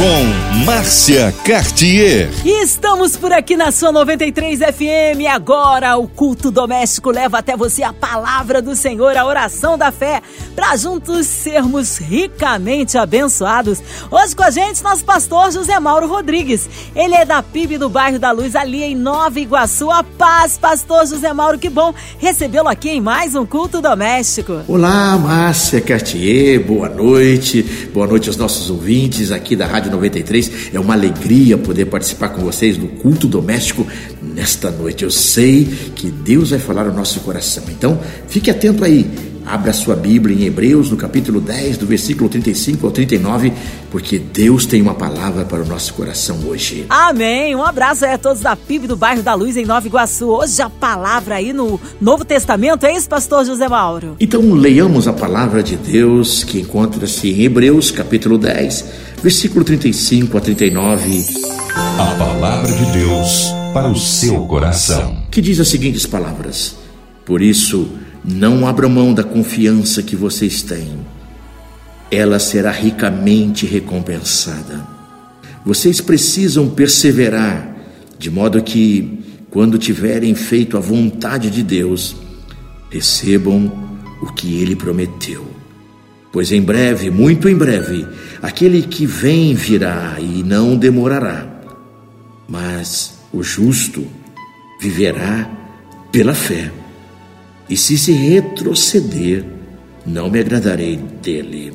com Márcia Cartier. E estamos por aqui na sua 93 FM. Agora o culto doméstico leva até você a palavra do Senhor, a oração da fé, para juntos sermos ricamente abençoados. Hoje com a gente, nosso pastor José Mauro Rodrigues. Ele é da PIB do bairro da Luz, ali em Nova Iguaçu. A paz, pastor José Mauro, que bom recebê-lo aqui em mais um culto doméstico. Olá, Márcia Cartier, boa noite. Boa noite aos nossos ouvintes aqui da Rádio 93. É uma alegria poder participar com vocês do culto doméstico nesta noite. Eu sei que Deus vai falar ao nosso coração. Então, fique atento aí. Abra sua Bíblia em Hebreus, no capítulo 10, do versículo 35 ao 39, porque Deus tem uma palavra para o nosso coração hoje. Amém. Um abraço aí a todos da PIB do bairro da Luz, em Nova Iguaçu. Hoje a palavra aí no Novo Testamento, é isso, pastor José Mauro? Então, leiamos a palavra de Deus que encontra-se em Hebreus, capítulo 10, versículo 35 a 39. A palavra de Deus para o seu coração. Que diz as seguintes palavras: Por isso, não abram mão da confiança que vocês têm. Ela será ricamente recompensada. Vocês precisam perseverar, de modo que, quando tiverem feito a vontade de Deus, recebam o que Ele prometeu. Pois em breve, muito em breve, aquele que vem virá e não demorará. Mas o justo viverá pela fé. E se se retroceder, não me agradarei dele.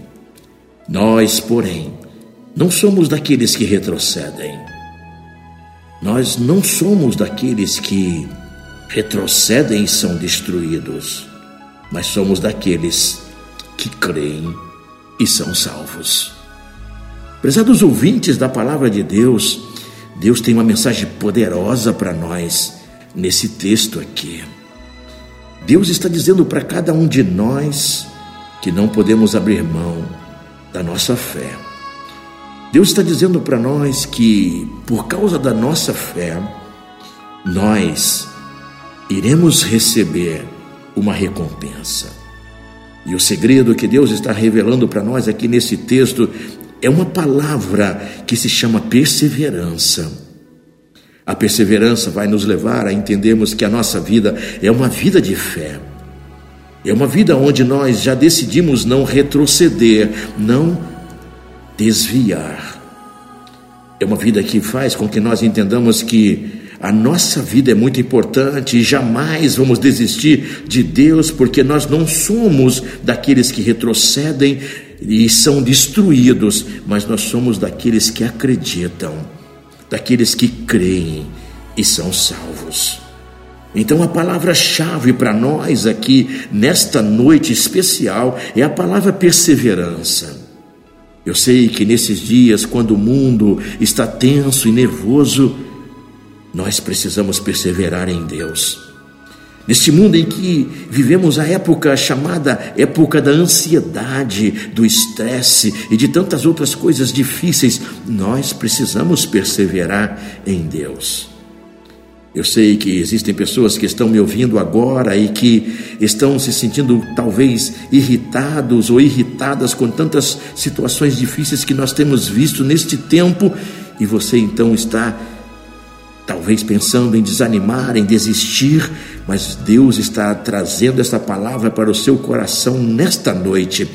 Nós, porém, não somos daqueles que retrocedem. Nós não somos daqueles que retrocedem e são destruídos, mas somos daqueles que creem e são salvos. Prezados ouvintes da palavra de Deus, Deus tem uma mensagem poderosa para nós nesse texto aqui. Deus está dizendo para cada um de nós que não podemos abrir mão da nossa fé. Deus está dizendo para nós que, por causa da nossa fé, nós iremos receber uma recompensa. E o segredo que Deus está revelando para nós aqui nesse texto é uma palavra que se chama perseverança. A perseverança vai nos levar a entendermos que a nossa vida é uma vida de fé. É uma vida onde nós já decidimos não retroceder, não desviar. É uma vida que faz com que nós entendamos que a nossa vida é muito importante e jamais vamos desistir de Deus, porque nós não somos daqueles que retrocedem e são destruídos, mas nós somos daqueles que acreditam daqueles que creem e são salvos. Então, a palavra-chave para nós aqui, nesta noite especial, é a palavra perseverança. Eu sei que nesses dias, quando o mundo está tenso e nervoso, nós precisamos perseverar em Deus. Neste mundo em que vivemos a época chamada época da ansiedade, do estresse e de tantas outras coisas difíceis, nós precisamos perseverar em Deus. Eu sei que existem pessoas que estão me ouvindo agora e que estão se sentindo talvez irritados ou irritadas com tantas situações difíceis que nós temos visto neste tempo e você então está talvez pensando em desanimar, em desistir, mas Deus está trazendo essa palavra para o seu coração nesta noite.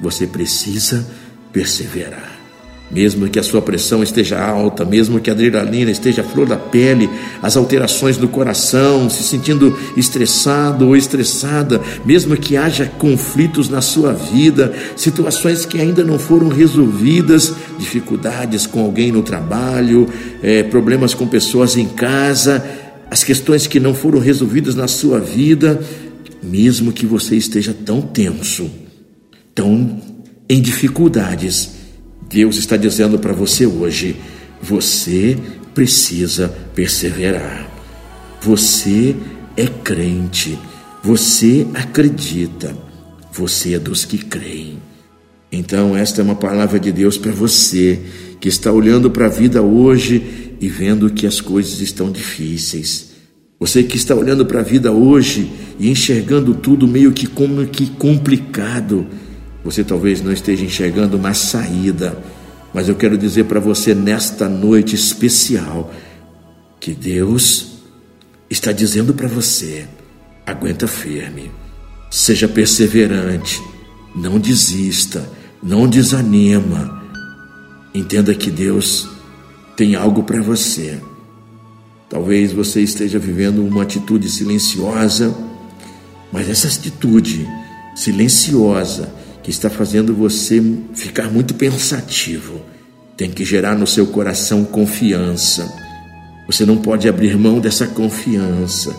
Você precisa perseverar. Mesmo que a sua pressão esteja alta, mesmo que a adrenalina esteja à flor da pele, as alterações no coração, se sentindo estressado ou estressada, mesmo que haja conflitos na sua vida, situações que ainda não foram resolvidas, dificuldades com alguém no trabalho, é, problemas com pessoas em casa, as questões que não foram resolvidas na sua vida, mesmo que você esteja tão tenso, tão em dificuldades, Deus está dizendo para você hoje: você precisa perseverar. Você é crente, você acredita, você é dos que creem. Então, esta é uma palavra de Deus para você que está olhando para a vida hoje e vendo que as coisas estão difíceis. Você que está olhando para a vida hoje e enxergando tudo meio que como que complicado, você talvez não esteja enxergando uma saída, mas eu quero dizer para você nesta noite especial que Deus está dizendo para você: aguenta firme, seja perseverante, não desista, não desanima. Entenda que Deus tem algo para você. Talvez você esteja vivendo uma atitude silenciosa, mas essa atitude silenciosa que está fazendo você ficar muito pensativo tem que gerar no seu coração confiança. Você não pode abrir mão dessa confiança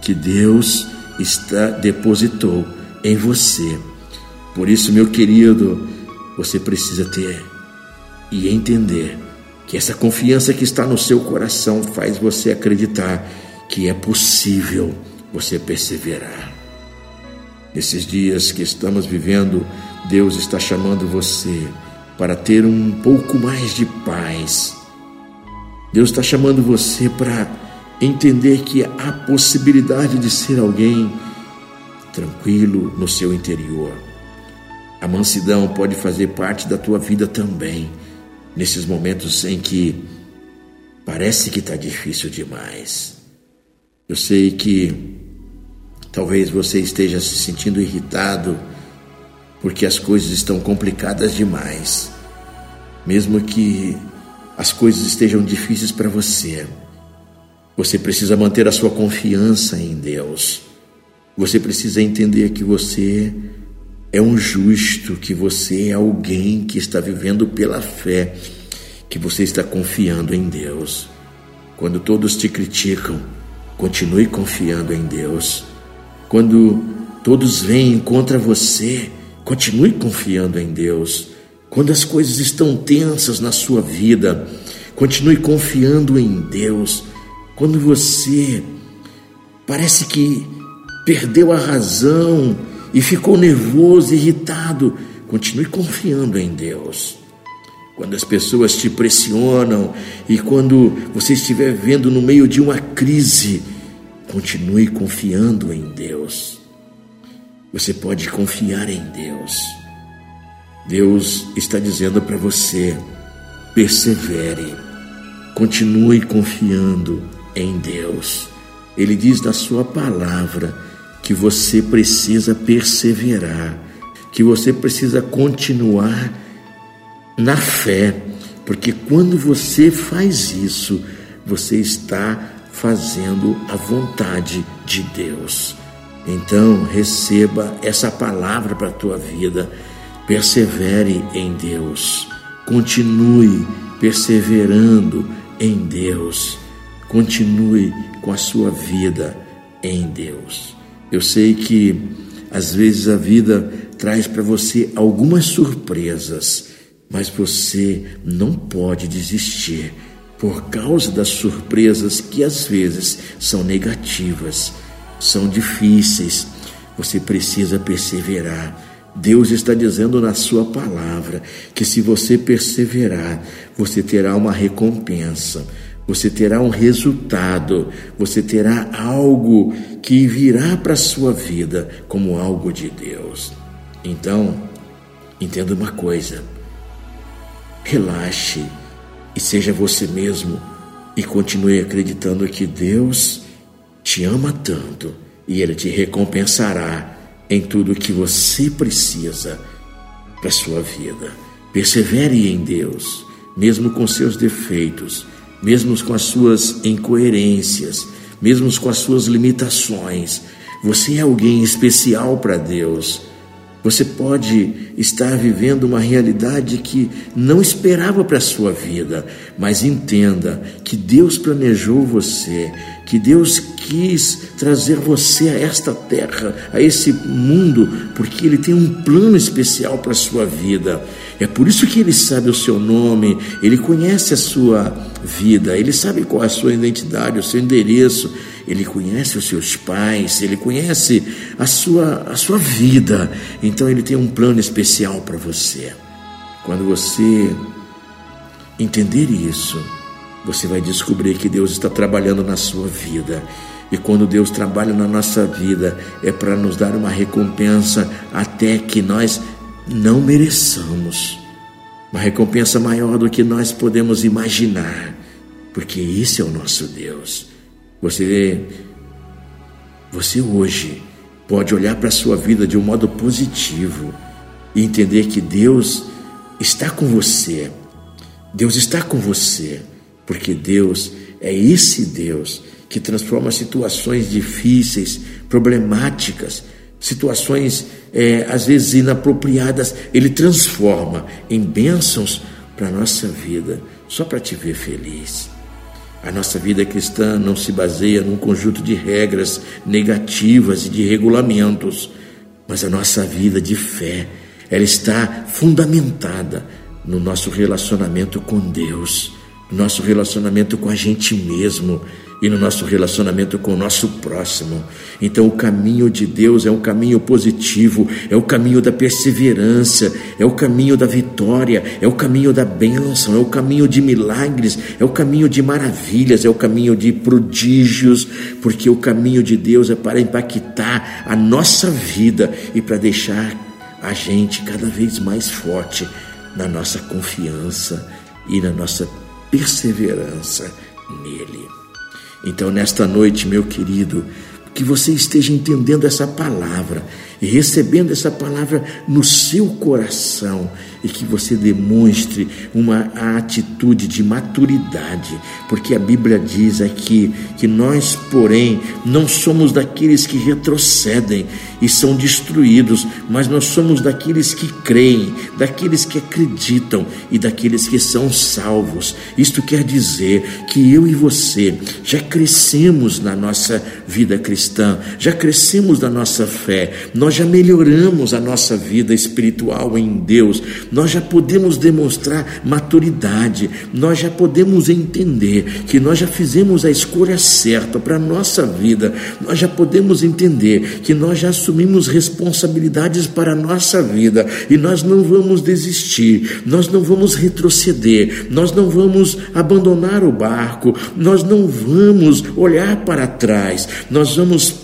que Deus está depositou em você. Por isso, meu querido, você precisa ter e entender que essa confiança que está no seu coração faz você acreditar que é possível você perseverar. Nesses dias que estamos vivendo, Deus está chamando você para ter um pouco mais de paz. Deus está chamando você para entender que há possibilidade de ser alguém tranquilo no seu interior. A mansidão pode fazer parte da tua vida também nesses momentos em que parece que está difícil demais. Eu sei que talvez você esteja se sentindo irritado porque as coisas estão complicadas demais, mesmo que as coisas estejam difíceis para você. Você precisa manter a sua confiança em Deus. Você precisa entender que você é um justo, que você é alguém que está vivendo pela fé, que você está confiando em Deus. Quando todos te criticam, continue confiando em Deus. Quando todos vêm contra você, continue confiando em Deus. Quando as coisas estão tensas na sua vida, continue confiando em Deus. Quando você parece que perdeu a razão, e ficou nervoso, irritado, continue confiando em Deus. Quando as pessoas te pressionam e quando você estiver vendo no meio de uma crise, continue confiando em Deus. Você pode confiar em Deus. Deus está dizendo para você: persevere, continue confiando em Deus. Ele diz na Sua palavra que você precisa perseverar, que você precisa continuar na fé, porque quando você faz isso, você está fazendo a vontade de Deus. Então, receba essa palavra para a tua vida. Persevere em Deus. Continue perseverando em Deus. Continue com a sua vida em Deus. Eu sei que às vezes a vida traz para você algumas surpresas, mas você não pode desistir por causa das surpresas que às vezes são negativas, são difíceis. Você precisa perseverar. Deus está dizendo na Sua palavra que se você perseverar, você terá uma recompensa você terá um resultado, você terá algo que virá para a sua vida como algo de Deus. Então, entenda uma coisa: relaxe e seja você mesmo e continue acreditando que Deus te ama tanto e Ele te recompensará em tudo que você precisa para sua vida. Persevere em Deus, mesmo com seus defeitos mesmo com as suas incoerências, mesmo com as suas limitações. Você é alguém especial para Deus. Você pode estar vivendo uma realidade que não esperava para a sua vida, mas entenda que Deus planejou você, que Deus quis trazer você a esta terra, a esse mundo, porque Ele tem um plano especial para a sua vida. É por isso que Ele sabe o seu nome, Ele conhece a sua vida, Ele sabe qual é a sua identidade, o seu endereço, Ele conhece os seus pais, Ele conhece a sua, a sua vida. Então Ele tem um plano especial para você. Quando você entender isso, você vai descobrir que Deus está trabalhando na sua vida. E quando Deus trabalha na nossa vida, é para nos dar uma recompensa até que nós não mereçamos. Uma recompensa maior do que nós podemos imaginar, porque esse é o nosso Deus. Você você hoje pode olhar para a sua vida de um modo positivo e entender que Deus está com você. Deus está com você, porque Deus é esse Deus que transforma situações difíceis, problemáticas, situações é, às vezes inapropriadas, Ele transforma em bênçãos para a nossa vida, só para te ver feliz. A nossa vida cristã não se baseia num conjunto de regras negativas e de regulamentos, mas a nossa vida de fé, ela está fundamentada no nosso relacionamento com Deus, no nosso relacionamento com a gente mesmo e no nosso relacionamento com o nosso próximo. Então, o caminho de Deus é um caminho positivo, é o caminho da perseverança, é o caminho da vitória, é o caminho da bênção, é o caminho de milagres, é o caminho de maravilhas, é o caminho de prodígios, porque o caminho de Deus é para impactar a nossa vida e para deixar a gente cada vez mais forte na nossa confiança e na nossa perseverança nele. Então, nesta noite, meu querido, que você esteja entendendo essa palavra e recebendo essa palavra no seu coração e que você demonstre uma atitude de maturidade, porque a Bíblia diz aqui que nós, porém, não somos daqueles que retrocedem e são destruídos, mas nós somos daqueles que creem, daqueles que acreditam e daqueles que são salvos. Isto quer dizer que eu e você já crescemos na nossa vida cristã, já crescemos na nossa fé, nós já melhoramos a nossa vida espiritual em Deus, nós já podemos demonstrar maturidade, nós já podemos entender que nós já fizemos a escolha certa para a nossa vida, nós já podemos entender que nós já assumimos responsabilidades para a nossa vida e nós não vamos desistir, nós não vamos retroceder, nós não vamos abandonar o barco, nós não vamos olhar para trás, nós vamos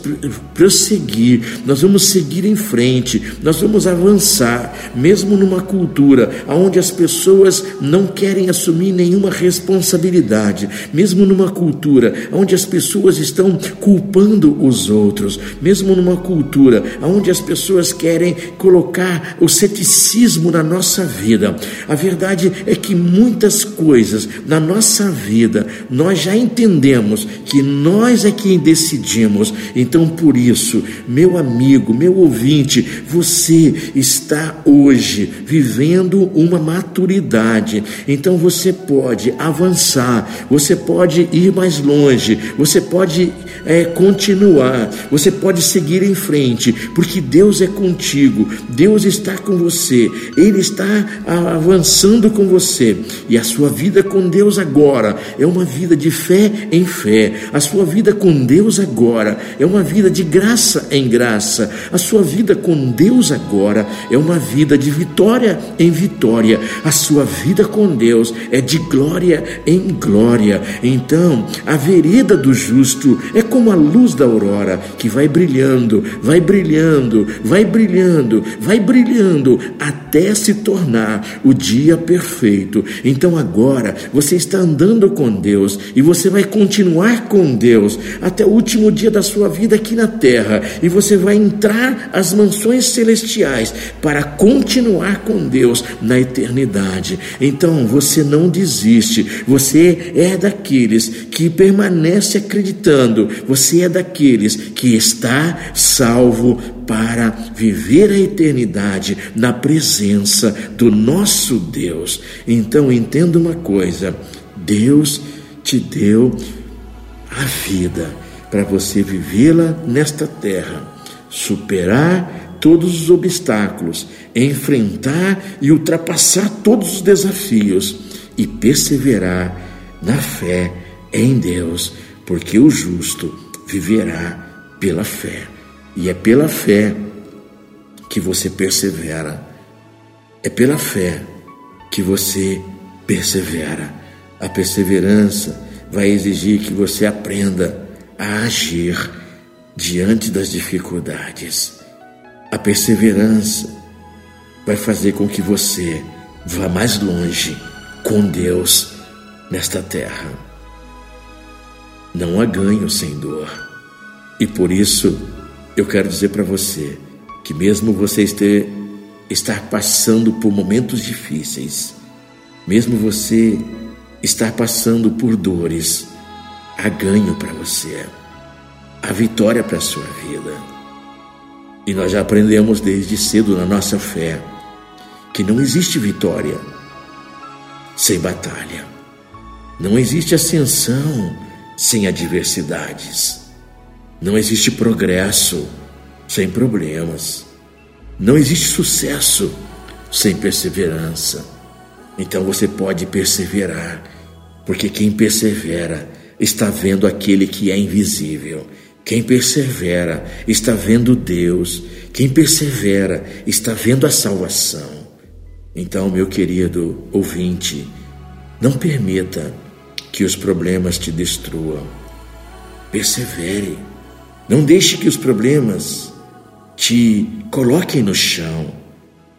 prosseguir, nós vamos seguir em frente, nós vamos avançar, mesmo numa cultura onde as pessoas não querem assumir nenhuma responsabilidade, mesmo numa cultura onde as pessoas estão culpando os outros, mesmo numa cultura onde as pessoas querem colocar o ceticismo na nossa vida. A verdade é que muitas coisas na nossa vida nós já entendemos que nós é quem decidimos. Então, por isso, meu amigo, meu ouvinte, você está hoje vivendo uma maturidade. Então, você pode avançar, você pode ir mais longe, você pode é, continuar, você pode seguir em frente, porque Deus é contigo, Deus está com você, Ele está avançando com você, e a sua vida com Deus agora é uma vida de fé em fé, a sua vida com Deus agora é uma vida de graça em graça, a sua vida com Deus agora é uma vida de vitória em vitória, a sua vida com Deus é de glória em glória. Então, a vereda do justo é como a luz da aurora que vai brilhando, vai brilhando, vai brilhando, vai brilhando até se tornar o dia perfeito. Então agora você está andando com Deus e você vai continuar com Deus até o último dia da sua vida aqui na terra e você vai entrar às mansões celestiais para continuar com Deus na eternidade. Então você não desiste, você é daqueles que permanece acreditando, você é daqueles que está salvo para viver a eternidade na presença do nosso Deus. Então entenda uma coisa: Deus te deu a vida para você vivê-la nesta terra, superar todos os obstáculos, enfrentar e ultrapassar todos os desafios e perseverar na fé em Deus, porque o justo viverá pela fé. E é pela fé que você persevera. É pela fé que você persevera. A perseverança vai exigir que você aprenda a agir diante das dificuldades. A perseverança vai fazer com que você vá mais longe com Deus nesta terra. Não há ganho sem dor. E por isso eu quero dizer para você que mesmo você estar passando por momentos difíceis, mesmo você estar passando por dores, há ganho para você, há vitória para a sua vida. E nós já aprendemos desde cedo na nossa fé que não existe vitória sem batalha, não existe ascensão sem adversidades, não existe progresso sem problemas. Não existe sucesso sem perseverança. Então você pode perseverar, porque quem persevera está vendo aquele que é invisível. Quem persevera está vendo Deus. Quem persevera está vendo a salvação. Então, meu querido ouvinte, não permita que os problemas te destruam. Persevere. Não deixe que os problemas te coloquem no chão.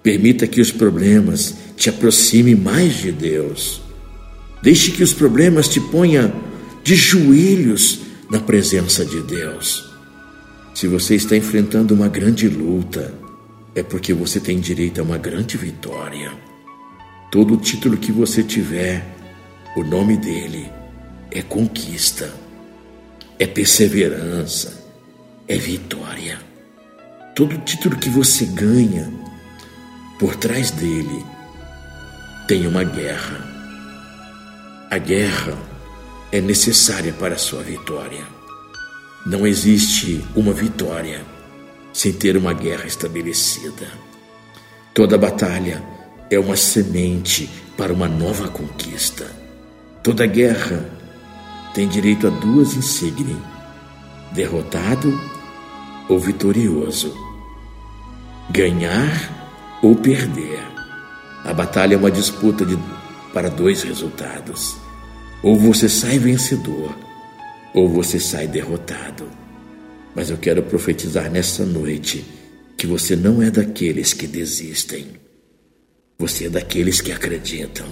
Permita que os problemas te aproximem mais de Deus. Deixe que os problemas te ponham de joelhos na presença de Deus. Se você está enfrentando uma grande luta, é porque você tem direito a uma grande vitória. Todo título que você tiver, o nome dele é conquista, é perseverança, é vitória. Todo título que você ganha, por trás dele tem uma guerra. A guerra é necessária para a sua vitória. Não existe uma vitória sem ter uma guerra estabelecida. Toda batalha é uma semente para uma nova conquista. Toda guerra tem direito a duas insígnias: derrotado ou vitorioso ganhar ou perder. A batalha é uma disputa de, para dois resultados. Ou você sai vencedor, ou você sai derrotado. Mas eu quero profetizar nessa noite que você não é daqueles que desistem. Você é daqueles que acreditam.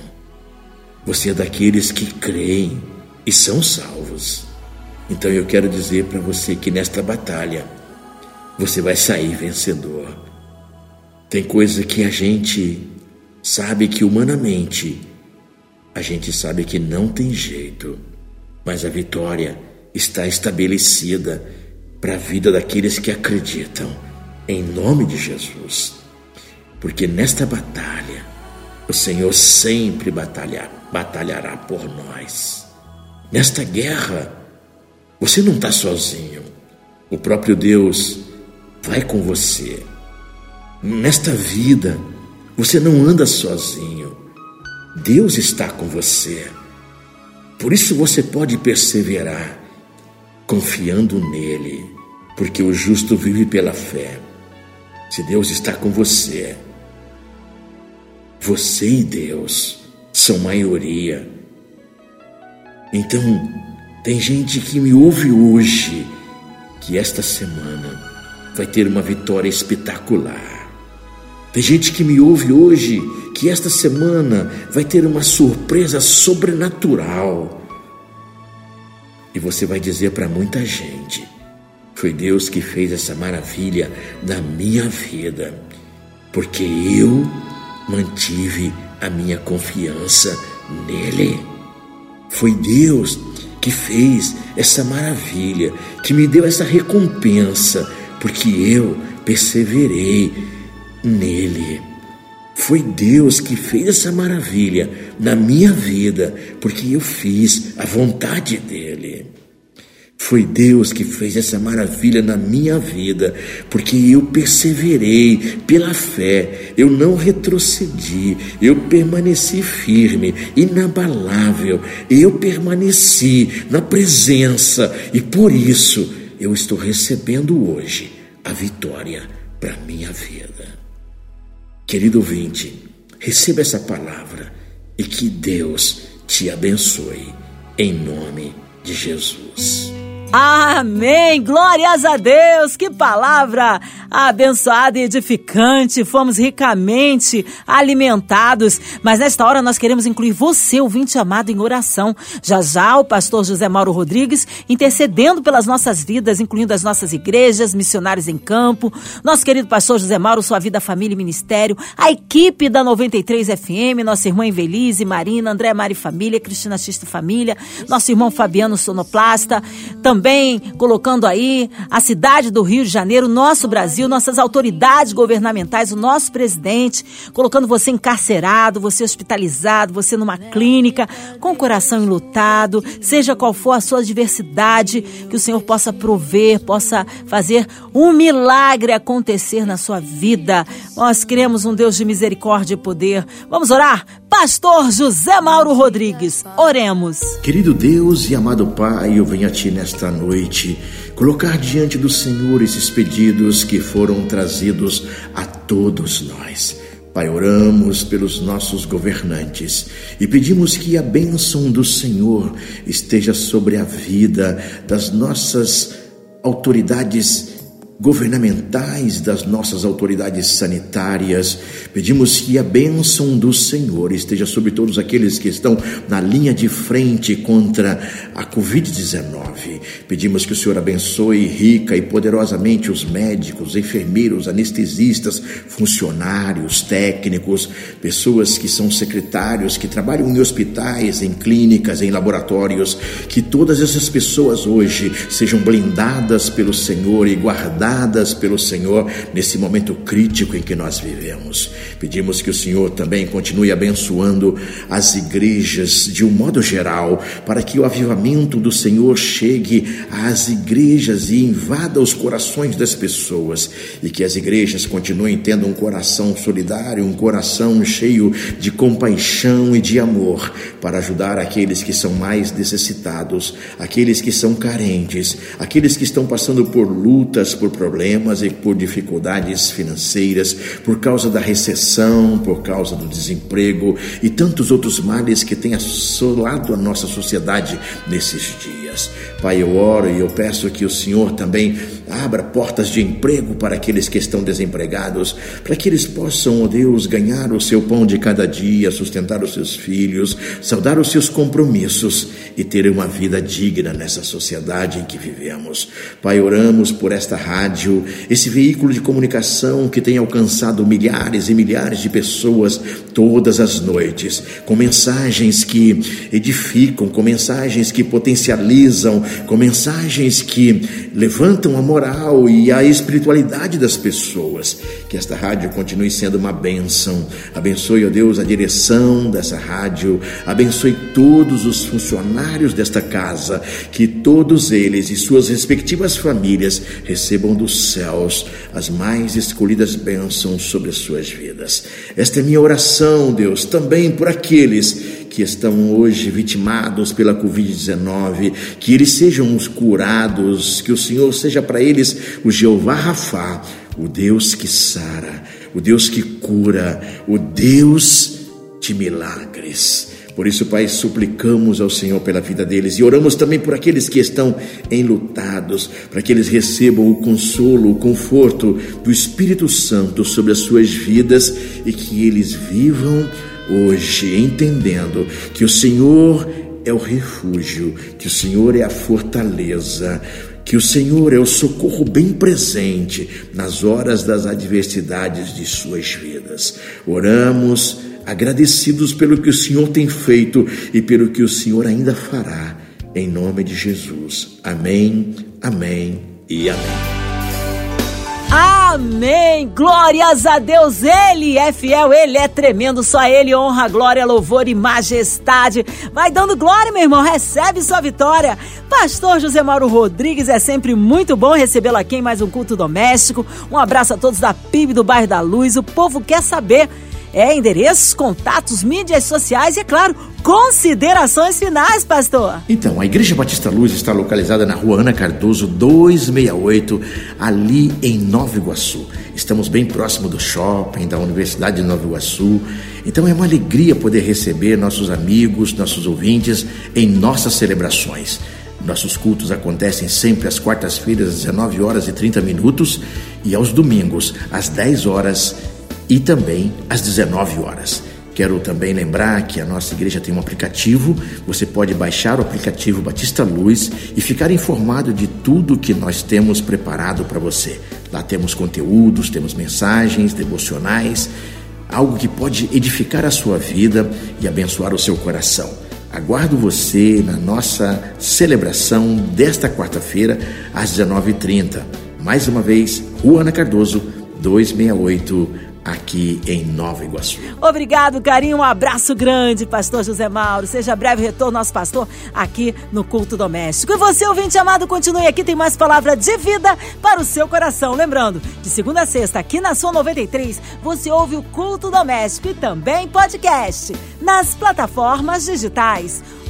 Você é daqueles que creem e são salvos. Então eu quero dizer para você que nesta batalha você vai sair vencedor. Tem coisa que a gente sabe que humanamente a gente sabe que não tem jeito, mas a vitória está estabelecida para a vida daqueles que acreditam em nome de Jesus. Porque nesta batalha o Senhor sempre batalhar, batalhará por nós. Nesta guerra você não está sozinho. O próprio Deus vai com você. Nesta vida, você não anda sozinho. Deus está com você. Por isso você pode perseverar, confiando nele, porque o justo vive pela fé. Se Deus está com você, você e Deus são maioria. Então, tem gente que me ouve hoje que esta semana vai ter uma vitória espetacular. Tem gente que me ouve hoje que esta semana vai ter uma surpresa sobrenatural. E você vai dizer para muita gente: foi Deus que fez essa maravilha na minha vida, porque eu mantive a minha confiança nele. Foi Deus que fez essa maravilha, que me deu essa recompensa, porque eu perseverei nele. Foi Deus que fez essa maravilha na minha vida, porque eu fiz a vontade dele. Foi Deus que fez essa maravilha na minha vida, porque eu perseverei pela fé, eu não retrocedi, eu permaneci firme, inabalável, eu permaneci na presença e por isso eu estou recebendo hoje a vitória para minha vida. Querido ouvinte, receba essa palavra e que Deus te abençoe. Em nome de Jesus. Amém! Glórias a Deus! Que palavra abençoada e edificante! Fomos ricamente alimentados. Mas nesta hora nós queremos incluir você, ouvinte amado, em oração. Já já o pastor José Mauro Rodrigues intercedendo pelas nossas vidas, incluindo as nossas igrejas, missionários em campo. Nosso querido pastor José Mauro, sua vida, família e ministério. A equipe da 93 FM, nossa irmã Invelise, Marina, André Mari Família, Cristina Xista Família, nosso irmão Fabiano Sonoplasta. Também também colocando aí a cidade do Rio de Janeiro, nosso Brasil, nossas autoridades governamentais, o nosso presidente, colocando você encarcerado, você hospitalizado, você numa clínica, com o coração enlutado, seja qual for a sua adversidade, que o Senhor possa prover, possa fazer um milagre acontecer na sua vida. Nós queremos um Deus de misericórdia e poder. Vamos orar? Pastor José Mauro Rodrigues, oremos. Querido Deus e amado Pai, eu venho a Ti nesta noite colocar diante do Senhor esses pedidos que foram trazidos a todos nós. Pai, oramos pelos nossos governantes e pedimos que a bênção do Senhor esteja sobre a vida das nossas autoridades governamentais, das nossas autoridades sanitárias. Pedimos que a bênção do Senhor esteja sobre todos aqueles que estão na linha de frente contra a Covid-19. Pedimos que o Senhor abençoe rica e poderosamente os médicos, enfermeiros, anestesistas, funcionários, técnicos, pessoas que são secretários, que trabalham em hospitais, em clínicas, em laboratórios. Que todas essas pessoas hoje sejam blindadas pelo Senhor e guardadas dadas pelo Senhor nesse momento crítico em que nós vivemos. Pedimos que o Senhor também continue abençoando as igrejas de um modo geral, para que o avivamento do Senhor chegue às igrejas e invada os corações das pessoas e que as igrejas continuem tendo um coração solidário, um coração cheio de compaixão e de amor para ajudar aqueles que são mais necessitados, aqueles que são carentes, aqueles que estão passando por lutas, por problemas e por dificuldades financeiras, por causa da recessão, por causa do desemprego e tantos outros males que têm assolado a nossa sociedade nesses dias. Pai, eu oro e eu peço que o Senhor também abra portas de emprego para aqueles que estão desempregados, para que eles possam, ó oh Deus, ganhar o seu pão de cada dia, sustentar os seus filhos, saudar os seus compromissos e ter uma vida digna nessa sociedade em que vivemos. Pai, oramos por esta rádio, esse veículo de comunicação que tem alcançado milhares e milhares de pessoas todas as noites, com mensagens que edificam, com mensagens que potencializam, com mensagens que levantam a moral e a espiritualidade das pessoas. Que esta rádio continue sendo uma bênção. Abençoe, ó Deus, a direção dessa rádio, abençoe todos os funcionários desta casa, que todos eles e suas respectivas famílias recebam dos céus as mais escolhidas bênçãos sobre as suas vidas. Esta é minha oração, Deus, também por aqueles que estão hoje vitimados pela Covid-19, que eles sejam os curados, que o Senhor seja para eles o Jeová Rafá, o Deus que sara, o Deus que cura, o Deus de milagres. Por isso, Pai, suplicamos ao Senhor pela vida deles e oramos também por aqueles que estão enlutados, para que eles recebam o consolo, o conforto do Espírito Santo sobre as suas vidas e que eles vivam hoje, entendendo que o Senhor é o refúgio, que o Senhor é a fortaleza, que o Senhor é o socorro bem presente nas horas das adversidades de suas vidas. Oramos agradecidos pelo que o Senhor tem feito e pelo que o Senhor ainda fará. Em nome de Jesus. Amém, amém e amém. Amém! Glórias a Deus! Ele é fiel, ele é tremendo, só ele honra, glória, louvor e majestade. Vai dando glória, meu irmão, recebe sua vitória. Pastor José Mauro Rodrigues, é sempre muito bom recebê-lo aqui em mais um culto doméstico. Um abraço a todos da PIB do Bairro da Luz. O povo quer saber É endereços, contatos, mídias sociais e, é claro, considerações finais, pastor. Então, a Igreja Batista Luz está localizada na rua Ana Cardoso 268, ali em Nova Iguaçu. Estamos bem próximo do shopping da Universidade de Nova Iguaçu. Então é uma alegria poder receber nossos amigos, nossos ouvintes em nossas celebrações. Nossos cultos acontecem sempre às quartas-feiras, às 19 horas e 30 minutos, e aos domingos, às 10 horas e também às 19 horas. Quero também lembrar que a nossa igreja tem um aplicativo. Você pode baixar o aplicativo Batista Luz e ficar informado de tudo que nós temos preparado para você. Lá temos conteúdos, temos mensagens devocionais, algo que pode edificar a sua vida e abençoar o seu coração. Aguardo você na nossa celebração desta quarta-feira às 19h30. Mais uma vez, Rua Ana Cardoso, 268 aqui em Nova Iguaçu. Obrigado, carinho. Um abraço grande, pastor José Mauro. Seja breve retorno, nosso pastor, aqui no Culto Doméstico. E você, ouvinte amado, continue aqui, tem mais palavra de vida para o seu coração. Lembrando, de segunda a sexta, aqui na sua 93, você ouve o Culto Doméstico e também podcast nas plataformas digitais.